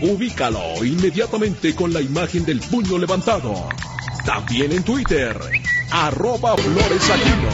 Ubícalo inmediatamente con la imagen del puño levantado. También en Twitter, arroba floresaquino.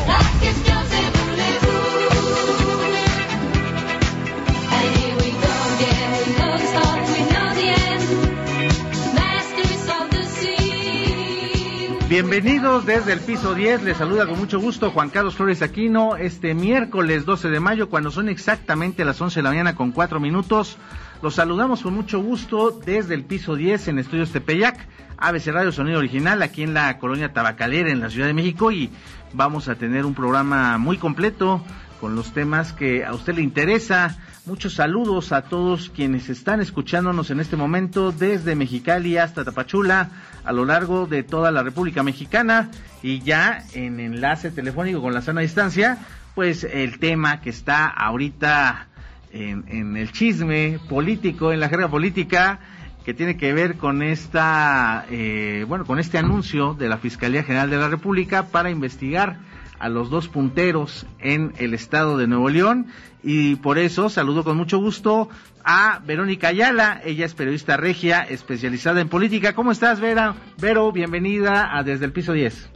Bienvenidos desde el piso 10, les saluda con mucho gusto Juan Carlos Flores Aquino este miércoles 12 de mayo cuando son exactamente las 11 de la mañana con 4 minutos. Los saludamos con mucho gusto desde el piso 10 en Estudios Tepeyac, ABC Radio Sonido Original aquí en la colonia Tabacalera en la Ciudad de México y vamos a tener un programa muy completo con los temas que a usted le interesa. Muchos saludos a todos quienes están escuchándonos en este momento desde Mexicali hasta Tapachula, a lo largo de toda la República Mexicana y ya en enlace telefónico con la sana distancia, pues el tema que está ahorita en, el chisme político, en la jerga política, que tiene que ver con esta, eh, bueno, con este anuncio de la Fiscalía General de la República para investigar a los dos punteros en el estado de Nuevo León y por eso saludo con mucho gusto a Verónica Ayala, ella es periodista regia especializada en política. ¿Cómo estás, Vera? Vero, bienvenida a Desde el Piso 10.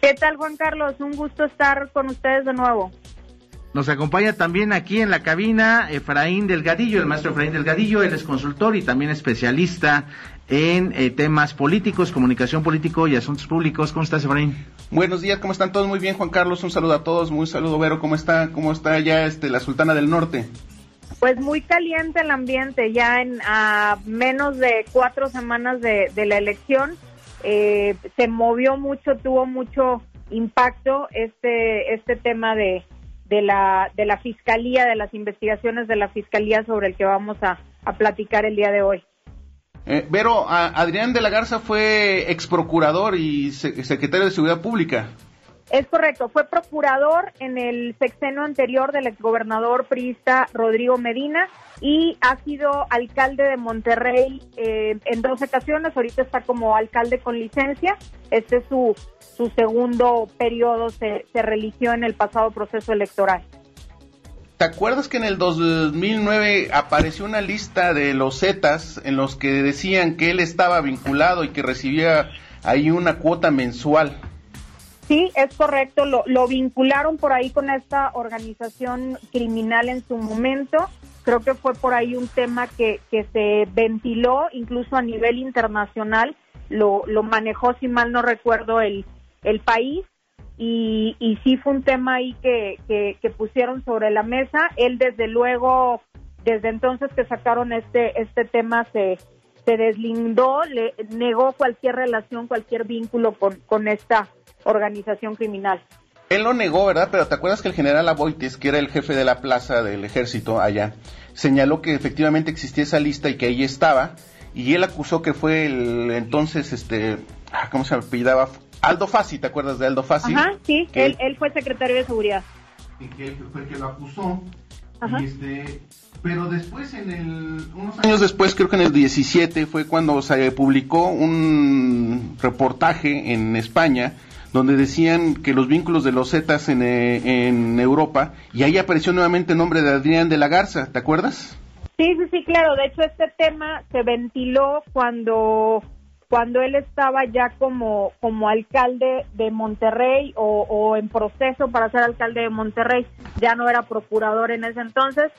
¿Qué tal, Juan Carlos? Un gusto estar con ustedes de nuevo. Nos acompaña también aquí en la cabina Efraín Delgadillo, el maestro Efraín Delgadillo, él es consultor y también especialista en eh, temas políticos, comunicación político y asuntos públicos. ¿Cómo estás, Efraín? Buenos días, ¿cómo están todos? Muy bien, Juan Carlos, un saludo a todos, muy saludo, Vero, ¿cómo está? ¿Cómo está ya este, la Sultana del Norte? Pues muy caliente el ambiente, ya en a menos de cuatro semanas de, la elección, eh, se movió mucho, tuvo mucho impacto este, este tema de, de la, de la fiscalía, de las investigaciones de la fiscalía sobre el que vamos a, platicar el día de hoy. Eh, Vero, Adrián de la Garza fue ex procurador y secretario de Seguridad Pública. Es correcto, fue procurador en el sexenio anterior del exgobernador priista Rodrigo Medina y ha sido alcalde de Monterrey eh, en dos ocasiones, ahorita está como alcalde con licencia, este es su, su segundo periodo, se, se religió en el pasado proceso electoral. ¿Te acuerdas que en el 2009 apareció una lista de los Zetas en los que decían que él estaba vinculado y que recibía ahí una cuota mensual? Sí, es correcto, lo, lo vincularon por ahí con esta organización criminal en su momento. Creo que fue por ahí un tema que, que se ventiló incluso a nivel internacional, lo, lo manejó, si mal no recuerdo, el, el país. Y, y sí fue un tema ahí que, que, que pusieron sobre la mesa. Él desde luego, desde entonces que sacaron este, este tema, se, se deslindó, le negó cualquier relación, cualquier vínculo con, con esta organización criminal. Él lo negó, ¿verdad? Pero ¿te acuerdas que el general Aboites, que era el jefe de la plaza del ejército allá, señaló que efectivamente existía esa lista y que ahí estaba? Y él acusó que fue el entonces, este, ah, ¿cómo se apellidaba? Aldo Fassi, ¿te acuerdas de Aldo Fassi? Ajá, sí, él, él, fue secretario de seguridad. Y que fue el que lo acusó. Y este, pero después, en el, unos años después, creo que en el 17, fue cuando se publicó un reportaje en España donde decían que los vínculos de los Zetas en, eh, en Europa, y ahí apareció nuevamente el nombre de Adrián de la Garza, ¿te acuerdas? Sí, sí, sí, claro. De hecho, este tema se ventiló cuando cuando él estaba ya como, como alcalde de Monterrey o, en proceso para ser alcalde de Monterrey, ya no era procurador en ese entonces,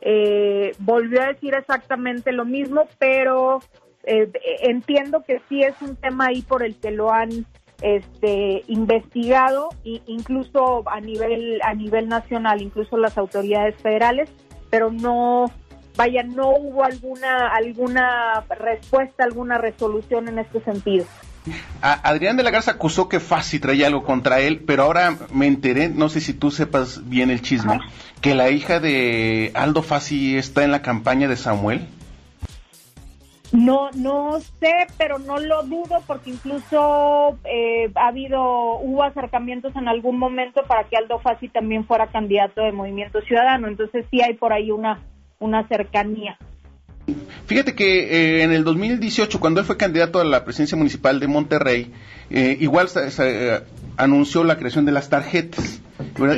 eh, volvió a decir exactamente lo mismo, pero eh, entiendo que sí es un tema ahí por el que lo han este, investigado incluso a nivel a nivel nacional, incluso las autoridades federales, pero no vaya no hubo alguna alguna respuesta, alguna resolución en este sentido. Adrián de la Garza acusó que Fassi traía algo contra él, pero ahora me enteré, no sé si tú sepas bien el chisme, que la hija de Aldo Fassi está en la campaña de Samuel. No, no sé, pero no lo dudo porque incluso eh, ha habido, hubo acercamientos en algún momento para que Aldo Fassi también fuera candidato de Movimiento Ciudadano, entonces sí hay por ahí una, una cercanía. Fíjate que eh, en el 2018, cuando él fue candidato a la presidencia municipal de Monterrey, eh, igual se, anunció la creación de las tarjetas.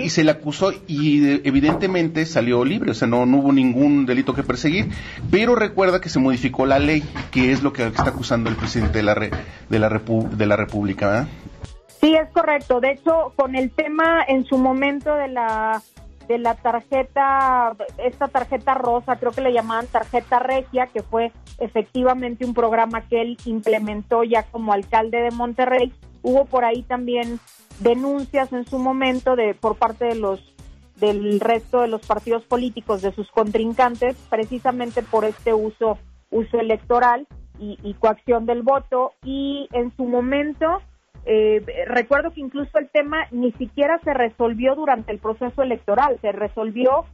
Y se le acusó y evidentemente salió libre, o sea, no, hubo ningún delito que perseguir, pero recuerda que se modificó la ley, que es lo que está acusando el presidente de la, de la, de la República, ¿verdad? Sí, es correcto. De hecho, con el tema en su momento de la de la tarjeta, esta tarjeta rosa, creo que le llamaban tarjeta regia, que fue efectivamente un programa que él implementó ya como alcalde de Monterrey. Hubo por ahí también denuncias en su momento de por parte de los del resto de los partidos políticos de sus contrincantes, precisamente por este uso uso electoral y, y coacción del voto. Y en su momento eh, recuerdo que incluso el tema ni siquiera se resolvió durante el proceso electoral, se resolvió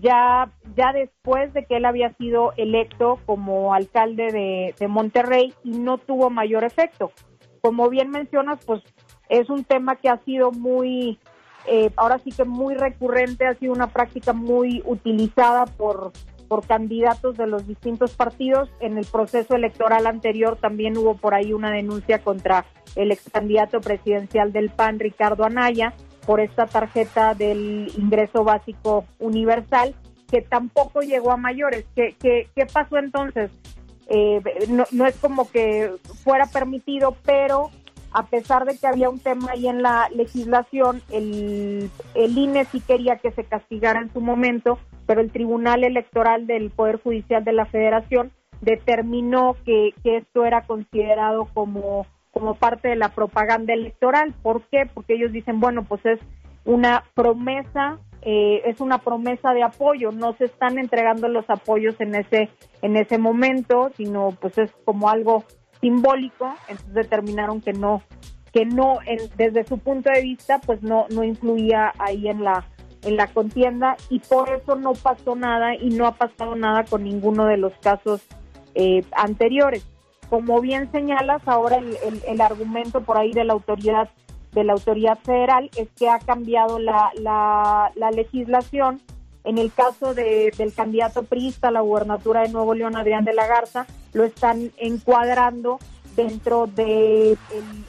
ya, ya después de que él había sido electo como alcalde de, de Monterrey y no tuvo mayor efecto. Como bien mencionas, pues es un tema que ha sido muy, eh, ahora sí que muy recurrente, ha sido una práctica muy utilizada por por candidatos de los distintos partidos. En el proceso electoral anterior también hubo por ahí una denuncia contra el ex candidato presidencial del PAN, Ricardo Anaya, por esta tarjeta del ingreso básico universal, que tampoco llegó a mayores. ¿Qué, qué, qué pasó entonces? Eh, no, no es como que fuera permitido, pero a pesar de que había un tema ahí en la legislación, el, el INE sí quería que se castigara en su momento, pero el Tribunal Electoral del Poder Judicial de la Federación determinó que, que esto era considerado como, como parte de la propaganda electoral. ¿Por qué? Porque ellos dicen, bueno, pues es una promesa, eh, es una promesa de apoyo, no se están entregando los apoyos en ese, en ese momento, sino pues es como algo simbólico, entonces determinaron que no, que no, desde su punto de vista, pues no, no influía ahí en la, en la contienda. Y por eso no pasó nada y no ha pasado nada con ninguno de los casos eh, anteriores. Como bien señalas, ahora el, el, argumento por ahí de la autoridad de la autoridad federal es que ha cambiado la, la, la legislación en el caso de, del candidato priista a la gubernatura de Nuevo León, Adrián de la Garza, lo están encuadrando dentro de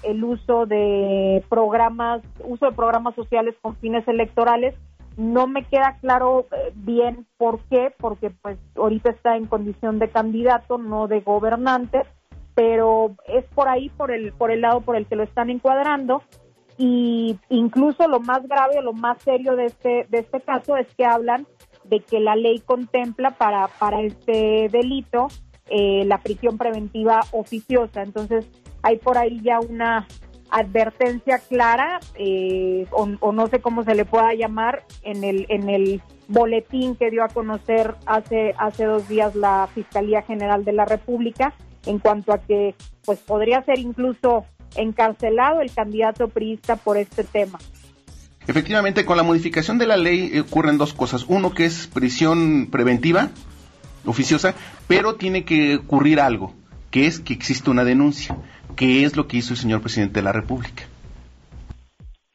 el, uso de programas, uso de programas sociales con fines electorales. No me queda claro eh, bien por qué, porque pues ahorita está en condición de candidato, no de gobernante, pero es por ahí, por el, por el lado por el que lo están encuadrando y incluso lo más grave o lo más serio de este de este caso es que hablan de que la ley contempla para para este delito eh, la prisión preventiva oficiosa. Entonces hay por ahí ya una advertencia clara eh, o, o, no sé cómo se le pueda llamar en el en el boletín que dio a conocer hace hace dos días la fiscalía general de la República en cuanto a que pues podría ser incluso encarcelado el candidato priista por este tema. Efectivamente, con la modificación de la ley ocurren dos cosas. Uno que es prisión preventiva, oficiosa, pero tiene que ocurrir algo, que es que existe una denuncia, que es lo que hizo el señor presidente de la República.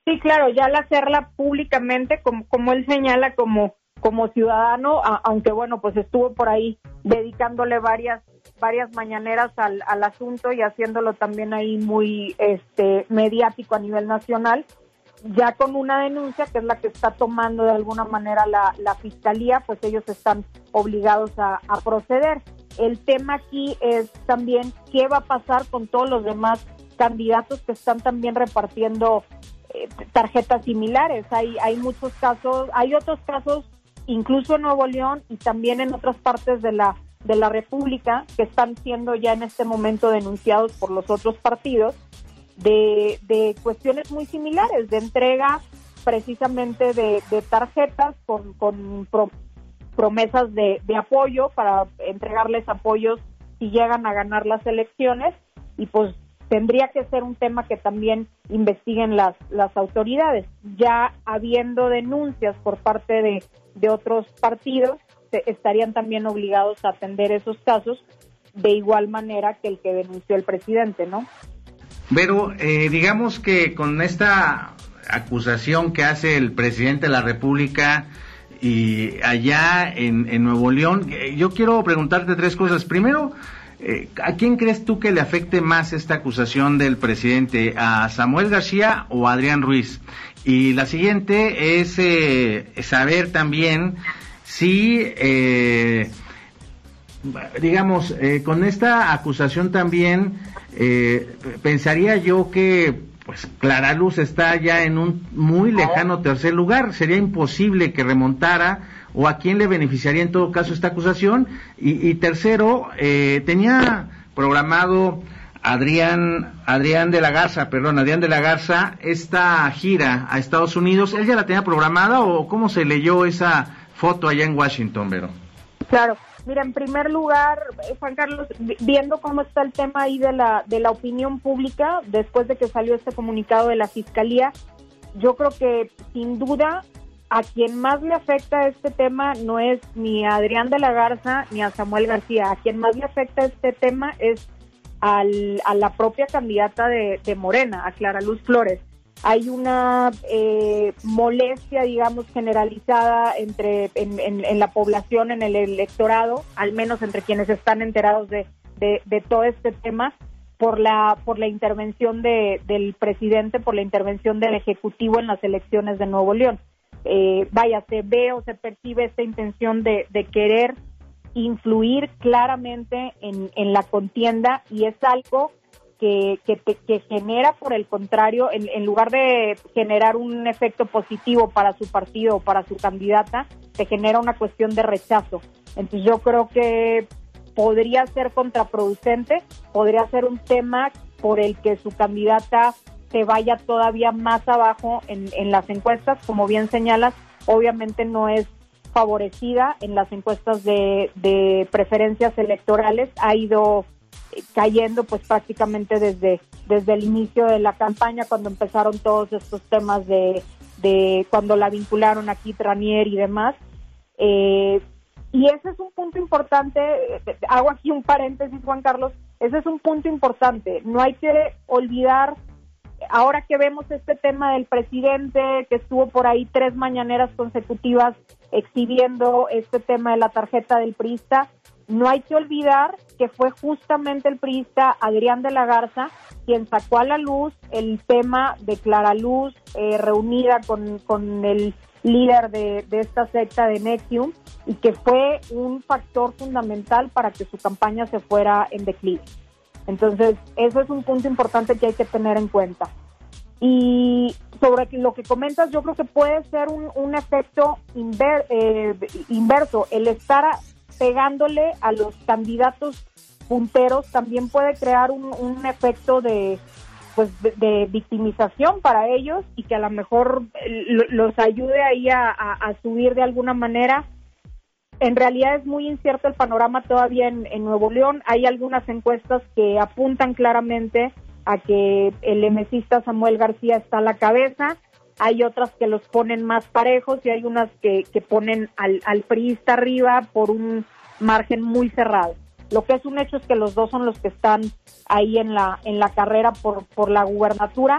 Sí, claro, ya al hacerla públicamente, como, como él señala, como, como ciudadano, aunque bueno, pues estuvo por ahí dedicándole varias varias mañaneras al, al asunto y haciéndolo también ahí muy este mediático a nivel nacional ya con una denuncia que es la que está tomando de alguna manera la, la fiscalía, pues ellos están obligados a, proceder. El tema aquí es también qué va a pasar con todos los demás candidatos que están también repartiendo eh, tarjetas similares. Hay, hay muchos casos, hay otros casos, incluso en Nuevo León y también en otras partes de la de la República que están siendo ya en este momento denunciados por los otros partidos de, de cuestiones muy similares, de entrega precisamente de, tarjetas con, con promesas de, de apoyo para entregarles apoyos si llegan a ganar las elecciones y pues tendría que ser un tema que también investiguen las, las autoridades. Ya habiendo denuncias por parte de, de otros partidos, estarían también obligados a atender esos casos de igual manera que el que denunció el presidente, ¿no? Pero eh, digamos que con esta acusación que hace el presidente de la República y allá en, Nuevo León, eh, yo quiero preguntarte tres cosas. Primero, eh, ¿a quién crees tú que le afecte más esta acusación del presidente? ¿A Samuel García o a Adrián Ruiz? Y la siguiente es saber también si digamos, eh, con esta acusación también eh, pensaría yo que pues Clara Luz está ya en un muy lejano tercer lugar, sería imposible que remontara o a quién le beneficiaría en todo caso esta acusación. Y, tercero eh, tenía programado Adrián Adrián de la Garza, perdón, Adrián de la Garza esta gira a Estados Unidos, él ya la tenía programada o cómo se leyó esa foto allá en Washington, Vero? Claro, Mira, en primer lugar, eh, Juan Carlos, viendo cómo está el tema ahí de la, de la opinión pública, después de que salió este comunicado de la Fiscalía, yo creo que sin duda a quien más le afecta este tema no es ni a Adrián de la Garza ni a Samuel García. A quien más le afecta este tema es al, a la propia candidata de, de Morena, a Clara Luz Flores hay una eh, molestia, digamos, generalizada entre en, la población, en el electorado, al menos entre quienes están enterados de, de, todo este tema, por la por la intervención de, del presidente, por la intervención del ejecutivo en las elecciones de Nuevo León. Eh, vaya, se ve o se percibe esta intención de, de querer influir claramente en, en la contienda y es algo que, genera, por el contrario, en, lugar de generar un efecto positivo para su partido o para su candidata, te genera una cuestión de rechazo. Entonces yo creo que podría ser contraproducente, podría ser un tema por el que su candidata se vaya todavía más abajo en, las encuestas, como bien señalas, obviamente no es favorecida en las encuestas de preferencias electorales, ha ido cayendo pues prácticamente desde, desde el inicio de la campaña cuando empezaron todos estos temas de, cuando la vincularon a Kit Ranier y demás. Eh, y ese es un punto importante, hago aquí un paréntesis Juan Carlos, ese es un punto importante, no hay que olvidar, ahora que vemos este tema del presidente que estuvo por ahí tres mañaneras consecutivas exhibiendo este tema de la tarjeta del priista, no hay que olvidar que fue justamente el priista Adrián de la Garza quien sacó a la luz el tema de Clara Luz eh, reunida con, el líder de, esta secta de Nexium y que fue un factor fundamental para que su campaña se fuera en declive. Entonces, eso es un punto importante que hay que tener en cuenta. Y sobre lo que comentas, yo creo que puede ser un, efecto eh, inverso, el estar pegándole a los candidatos punteros también puede crear un, efecto de pues de, victimización para ellos y que a lo mejor eh, los ayude ahí a, subir de alguna manera. En realidad es muy incierto el panorama todavía en, Nuevo León. Hay algunas encuestas que apuntan claramente a que el emesista Samuel García está a la cabeza hay otras que los ponen más parejos y hay unas que, que ponen al, al priista arriba por un margen muy cerrado. Lo que es un hecho es que los dos son los que están ahí en la, en la carrera por, por la gubernatura.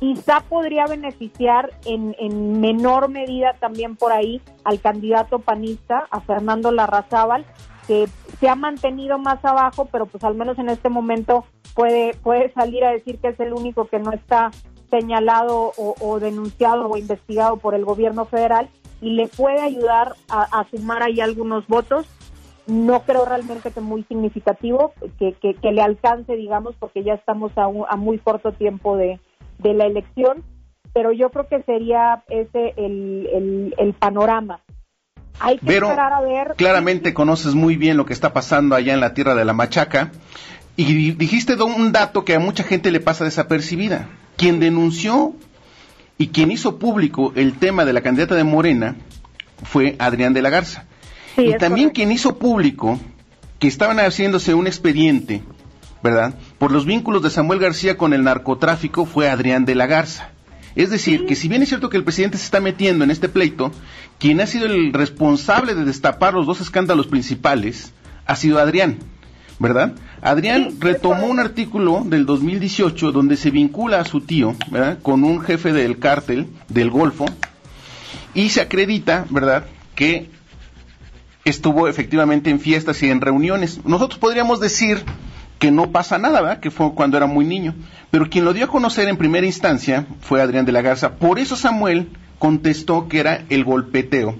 Quizá podría beneficiar en, en menor medida también por ahí al candidato panista, a Fernando Larrazábal, que se ha mantenido más abajo, pero pues al menos en este momento puede, puede salir a decir que es el único que no está señalado o, denunciado o investigado por el gobierno federal y le puede ayudar a, sumar ahí algunos votos. No creo realmente que muy significativo, que, que, le alcance, digamos, porque ya estamos a, a muy corto tiempo de, de, la elección, pero yo creo que sería ese el, el, panorama. Hay que esperar a ver. Claramente conoces muy bien lo que está pasando allá en la tierra de la Machaca y dijiste un dato que a mucha gente le pasa desapercibida. Quien denunció y quien hizo público el tema de la candidata de Morena fue Adrián de la Garza. y también quien hizo público que estaban haciéndose un expediente, ¿verdad? Por los vínculos de Samuel García con el narcotráfico fue Adrián de la Garza. Es decir, que si bien es cierto que el presidente se está metiendo en este pleito, quien ha sido el responsable de destapar los dos escándalos principales ha sido Adrián. ¿Verdad? Adrián retomó un artículo del 2018 donde se vincula a su tío, ¿verdad? Con un jefe del cártel del Golfo y se acredita, ¿verdad? Que estuvo efectivamente en fiestas y en reuniones. Nosotros podríamos decir que no pasa nada, ¿verdad? Que fue cuando era muy niño. Pero quien lo dio a conocer en primera instancia fue Adrián de la Garza. Por eso Samuel contestó que era el golpeteo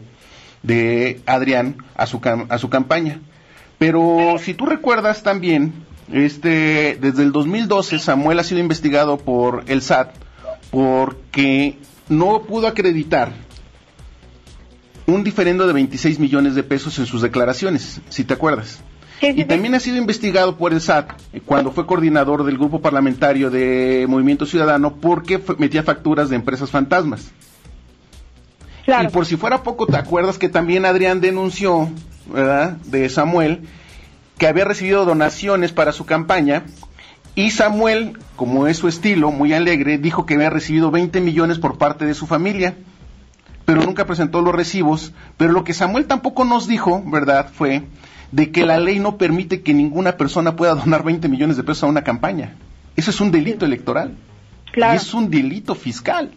de Adrián a su, a su campaña. Pero si tú recuerdas también, este, desde el 2012 Samuel ha sido investigado por el SAT porque no pudo acreditar un diferendo de 26 millones de pesos en sus declaraciones, si te acuerdas. y también ha sido investigado por el SAT cuando fue coordinador del grupo parlamentario de Movimiento Ciudadano porque metía facturas de empresas fantasmas. Y por si fuera poco, ¿te acuerdas que también Adrián denunció, ¿verdad?, de Samuel, que había recibido donaciones para su campaña y Samuel, como es su estilo, muy alegre, dijo que había recibido 20 millones por parte de su familia, pero nunca presentó los recibos. Pero lo que Samuel tampoco nos dijo, ¿verdad?, fue de que la ley no permite que ninguna persona pueda donar 20 millones de pesos a una campaña. Eso es un delito electoral. Claro. Y es un delito fiscal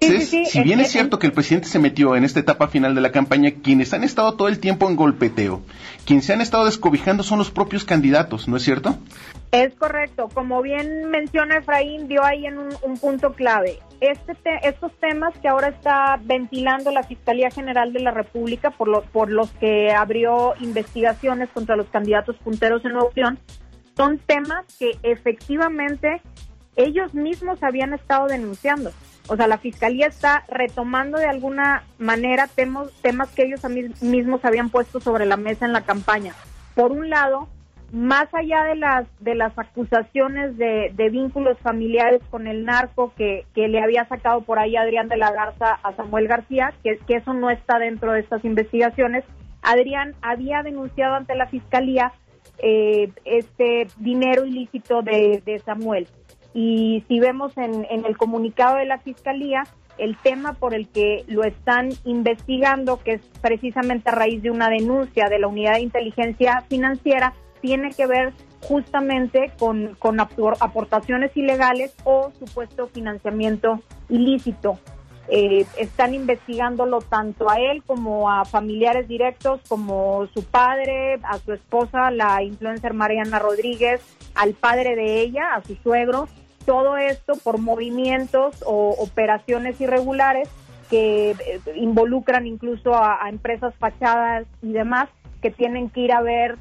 si bien es cierto que el presidente se metió en esta etapa final de la campaña, quienes han estado todo el tiempo en golpeteo, quienes se han estado descobijando son los propios candidatos, ¿no es cierto? Es correcto. Como bien menciona Efraín, dio ahí en un, punto clave. Este estos temas que ahora está ventilando la Fiscalía General de la República por, por los que abrió investigaciones contra los candidatos punteros en León, son temas que efectivamente ellos mismos habían estado denunciando. O sea, la fiscalía está retomando de alguna manera temas, temas que ellos mismos habían puesto sobre la mesa en la campaña. Por un lado, más allá de las de las acusaciones de, vínculos familiares con el narco que, le había sacado por ahí Adrián de la Garza a Samuel García, que, que eso no está dentro de estas investigaciones, Adrián había denunciado ante la fiscalía eh, este dinero ilícito de Samuel. Y si vemos en, el comunicado de la Fiscalía, el tema por el que lo están investigando, que es precisamente a raíz de una denuncia de la Unidad de Inteligencia Financiera, tiene que ver justamente con, con aportaciones ilegales o supuesto financiamiento ilícito. Eh, están investigándolo tanto a él como a familiares directos, como su padre, a su esposa, la influencer Mariana Rodríguez, al padre de ella, a su suegro, todo esto por movimientos o operaciones irregulares que eh, involucran incluso a, a, empresas fachadas y demás que tienen que ir a ver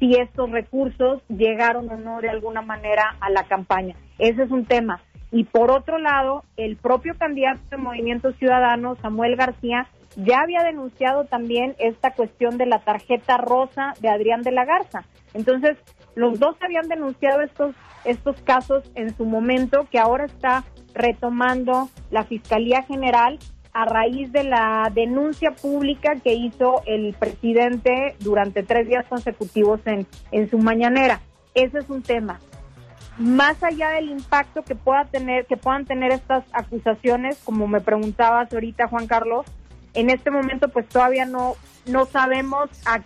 si estos recursos llegaron o no de alguna manera a la campaña. Ese es un tema. Y por otro lado, el propio candidato de Movimiento Ciudadano, Samuel García, ya había denunciado también esta cuestión de la tarjeta rosa de Adrián de la Garza. Entonces, los dos habían denunciado estos, estos casos en su momento, que ahora está retomando la Fiscalía General a raíz de la denuncia pública que hizo el presidente durante tres días consecutivos en, en su mañanera. Ese es un tema más allá del impacto que pueda tener que puedan tener estas acusaciones como me preguntabas ahorita Juan Carlos en este momento pues todavía no no sabemos a,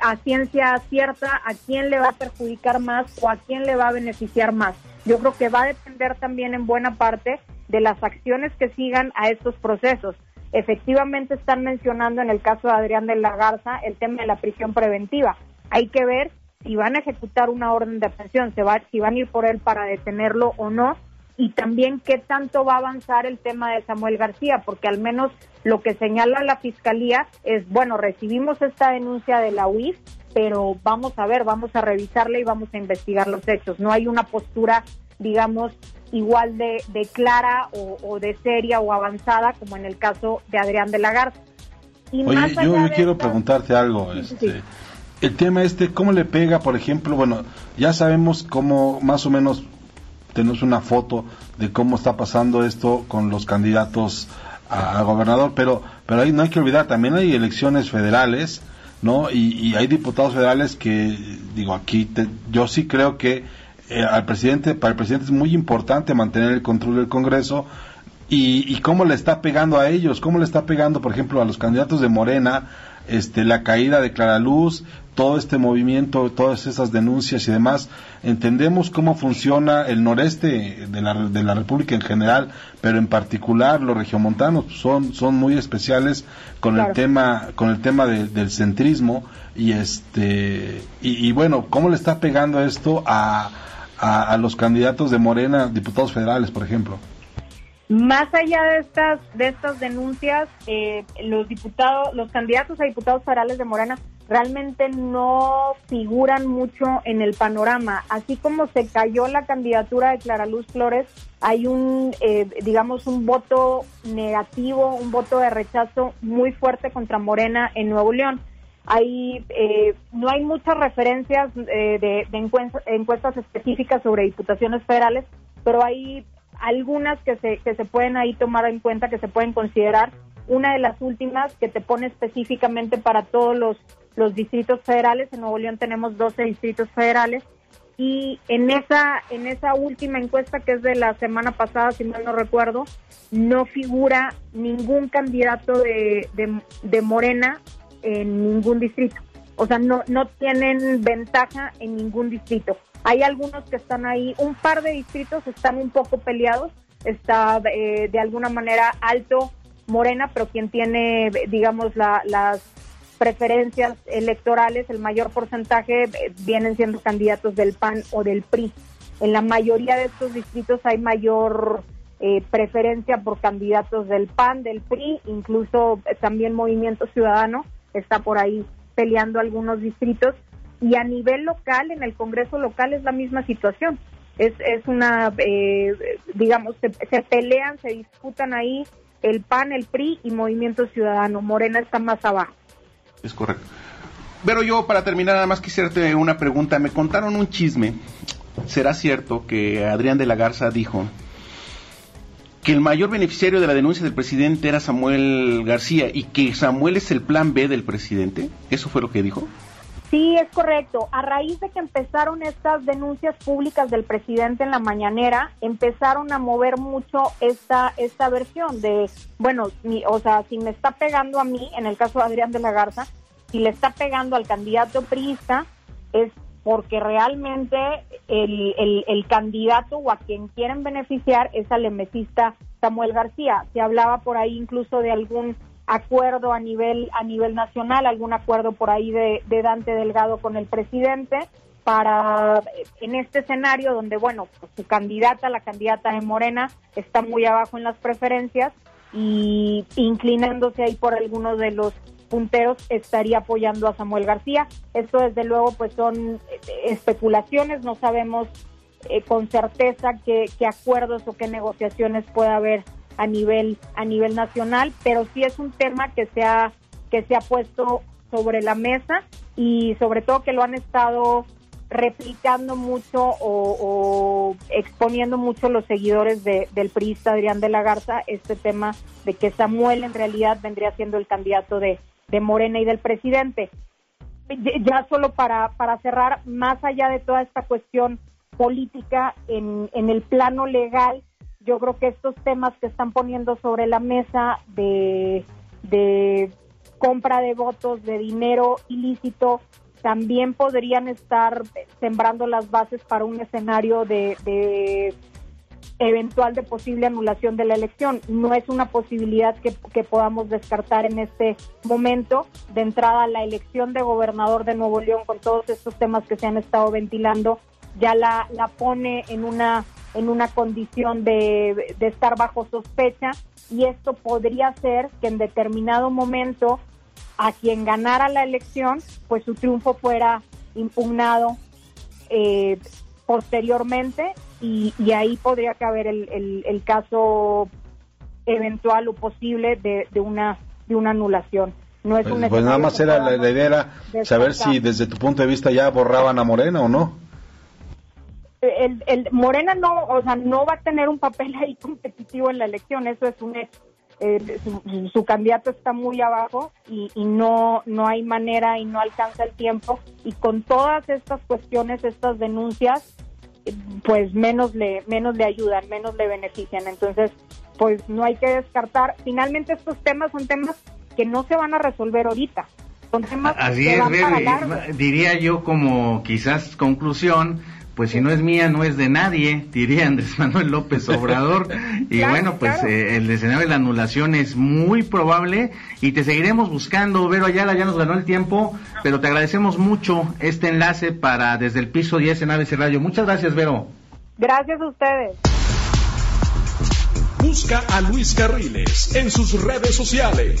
a, ciencia cierta a quién le va a perjudicar más o a quién le va a beneficiar más. Yo creo que va a depender también en buena parte de las acciones que sigan a estos procesos. Efectivamente están mencionando en el caso de Adrián de la Garza el tema de la prisión preventiva. Hay que ver si van a ejecutar una orden de aprehensión, se va, si van a ir por él para detenerlo o no, y también qué tanto va a avanzar el tema de Samuel García, porque al menos lo que señala la fiscalía es, bueno, recibimos esta denuncia de la UIF, pero vamos a ver, vamos a revisarla y vamos a investigar los hechos. No hay una postura, digamos, igual de, de clara o, de seria o avanzada como en el caso de Adrián de la Garza. Y Oye, yo quiero preguntarte algo. Este, el tema este, ¿cómo le pega, por ejemplo? Bueno, ya sabemos cómo más o menos tenemos una foto de cómo está pasando esto con los candidatos a, gobernador, pero, pero ahí no hay que olvidar, también hay elecciones federales, ¿no? Y, hay diputados federales que, digo, aquí yo sí creo que eh, al presidente, para el presidente es muy importante mantener el control del Congreso, y, y, cómo le está pegando a ellos, cómo le está pegando, por ejemplo, a los candidatos de Morena, este, la caída de Clara Luz, todo este movimiento, todas esas denuncias y demás. Entendemos cómo funciona el noreste de la, de la República en general, pero en particular los regiomontanos son, son muy especiales con el tema, con el tema del centrismo y este, y, bueno, cómo le está pegando esto a, a los candidatos de Morena, diputados federales, por ejemplo. Más allá de estas de estas denuncias, eh, los diputados, los candidatos a diputados federales de Morena realmente no figuran mucho en el panorama. Así como se cayó la candidatura de Clara Luz Flores, hay un, eh, digamos, un voto negativo, un voto de rechazo muy fuerte contra Morena en Nuevo León. Hay, eh, no hay muchas referencias de, encuestas específicas sobre diputaciones federales, pero hay algunas que se, que se pueden ahí tomar en cuenta, que se pueden considerar. Una de las últimas que te pone específicamente para todos los, los distritos federales. En Nuevo León tenemos 12 distritos federales. Y en esa, en esa última encuesta, que es de la semana pasada, si mal no recuerdo, no figura ningún candidato de, de, de Morena en ningún distrito. O sea, no, no tienen ventaja en ningún distrito. Hay algunos que están ahí, un par de distritos están un poco peleados, está eh, de alguna manera alto Morena, pero quien tiene, digamos, las preferencias electorales, el mayor porcentaje eh, vienen siendo candidatos del PAN o del PRI. En la mayoría de estos distritos hay mayor eh, preferencia por candidatos del PAN, del PRI, incluso también Movimiento Ciudadano está por ahí peleando algunos distritos y a nivel local, en el Congreso local es la misma situación. Es, es una, eh, digamos, se, pelean, se disputan ahí el PAN, el PRI y Movimiento Ciudadano. Morena está más abajo. Es correcto. Pero yo, para terminar, nada más quisiera una pregunta. Me contaron un chisme. ¿Será cierto que Adrián de la Garza dijo que el mayor beneficiario de la denuncia del presidente era Samuel García y que Samuel es el plan B del presidente? ¿Eso fue lo que dijo? Sí, es correcto. A raíz de que empezaron estas denuncias públicas del presidente en la mañanera, empezaron a mover mucho esta esta versión de, bueno, o sea, si me está pegando a mí, en el caso de Adrián de la Garza, si le está pegando al candidato priista, es porque realmente el, el, candidato o a quien quieren beneficiar es al emesista Samuel García. Se hablaba por ahí incluso de algún acuerdo a nivel a nivel nacional, algún acuerdo por ahí de, Dante Delgado con el presidente para en este escenario donde bueno pues, su candidata, la candidata de Morena está muy abajo en las preferencias y inclinándose ahí por algunos de los punteros estaría apoyando a Samuel García. Esto desde luego pues son eh, especulaciones, no sabemos eh, con certeza qué, qué acuerdos o qué negociaciones puede haber a nivel a nivel nacional, pero sí es un tema que se ha que se ha puesto sobre la mesa y sobre todo que lo han estado replicando mucho o, exponiendo mucho los seguidores de, del priista Adrián de la Garza este tema de que Samuel en realidad vendría siendo el candidato de, de Morena y del presidente. Ya solo para, para cerrar, más allá de toda esta cuestión política en, en el plano legal, yo creo que estos temas que están poniendo sobre la mesa de, compra de votos, de dinero ilícito, también podrían estar sembrando las bases para un escenario de, eventual de posible anulación de la elección. No es una posibilidad que, podamos descartar en este momento. De entrada, la elección de gobernador de Nuevo León, con todos estos temas que se han estado ventilando, ya la pone en una en una condición de, estar bajo sospecha y esto podría ser que en determinado momento a quien ganara la elección, pues su triunfo fuera impugnado eh, posteriormente y, ahí podría caber el, el, caso eventual o posible de, de, una de una anulación. No es pues, pues nada más era la, la idea era saber si desde tu punto de vista ya borraban a Morena o no el, el, Morena no, o sea, no va a tener un papel ahí competitivo en la elección, eso es un hecho. Eh, su, candidato está muy abajo y, y, no no hay manera y no alcanza el tiempo y con todas estas cuestiones, estas denuncias, pues menos le menos le ayudan, menos le benefician. Entonces, pues no hay que descartar. Finalmente estos temas son temas que no se van a resolver ahorita. Así es, diría yo como quizás conclusión, pues si no es mía, no es de nadie, diría Andrés Manuel López Obrador. y bueno, pues eh, el escenario de la anulación es muy probable y te seguiremos buscando. Vero Ayala ya nos ganó el tiempo, pero te agradecemos mucho este enlace para desde el piso 10 en ABC Radio. Muchas gracias, Vero. Gracias a ustedes. Busca a Luis Carriles en sus redes sociales.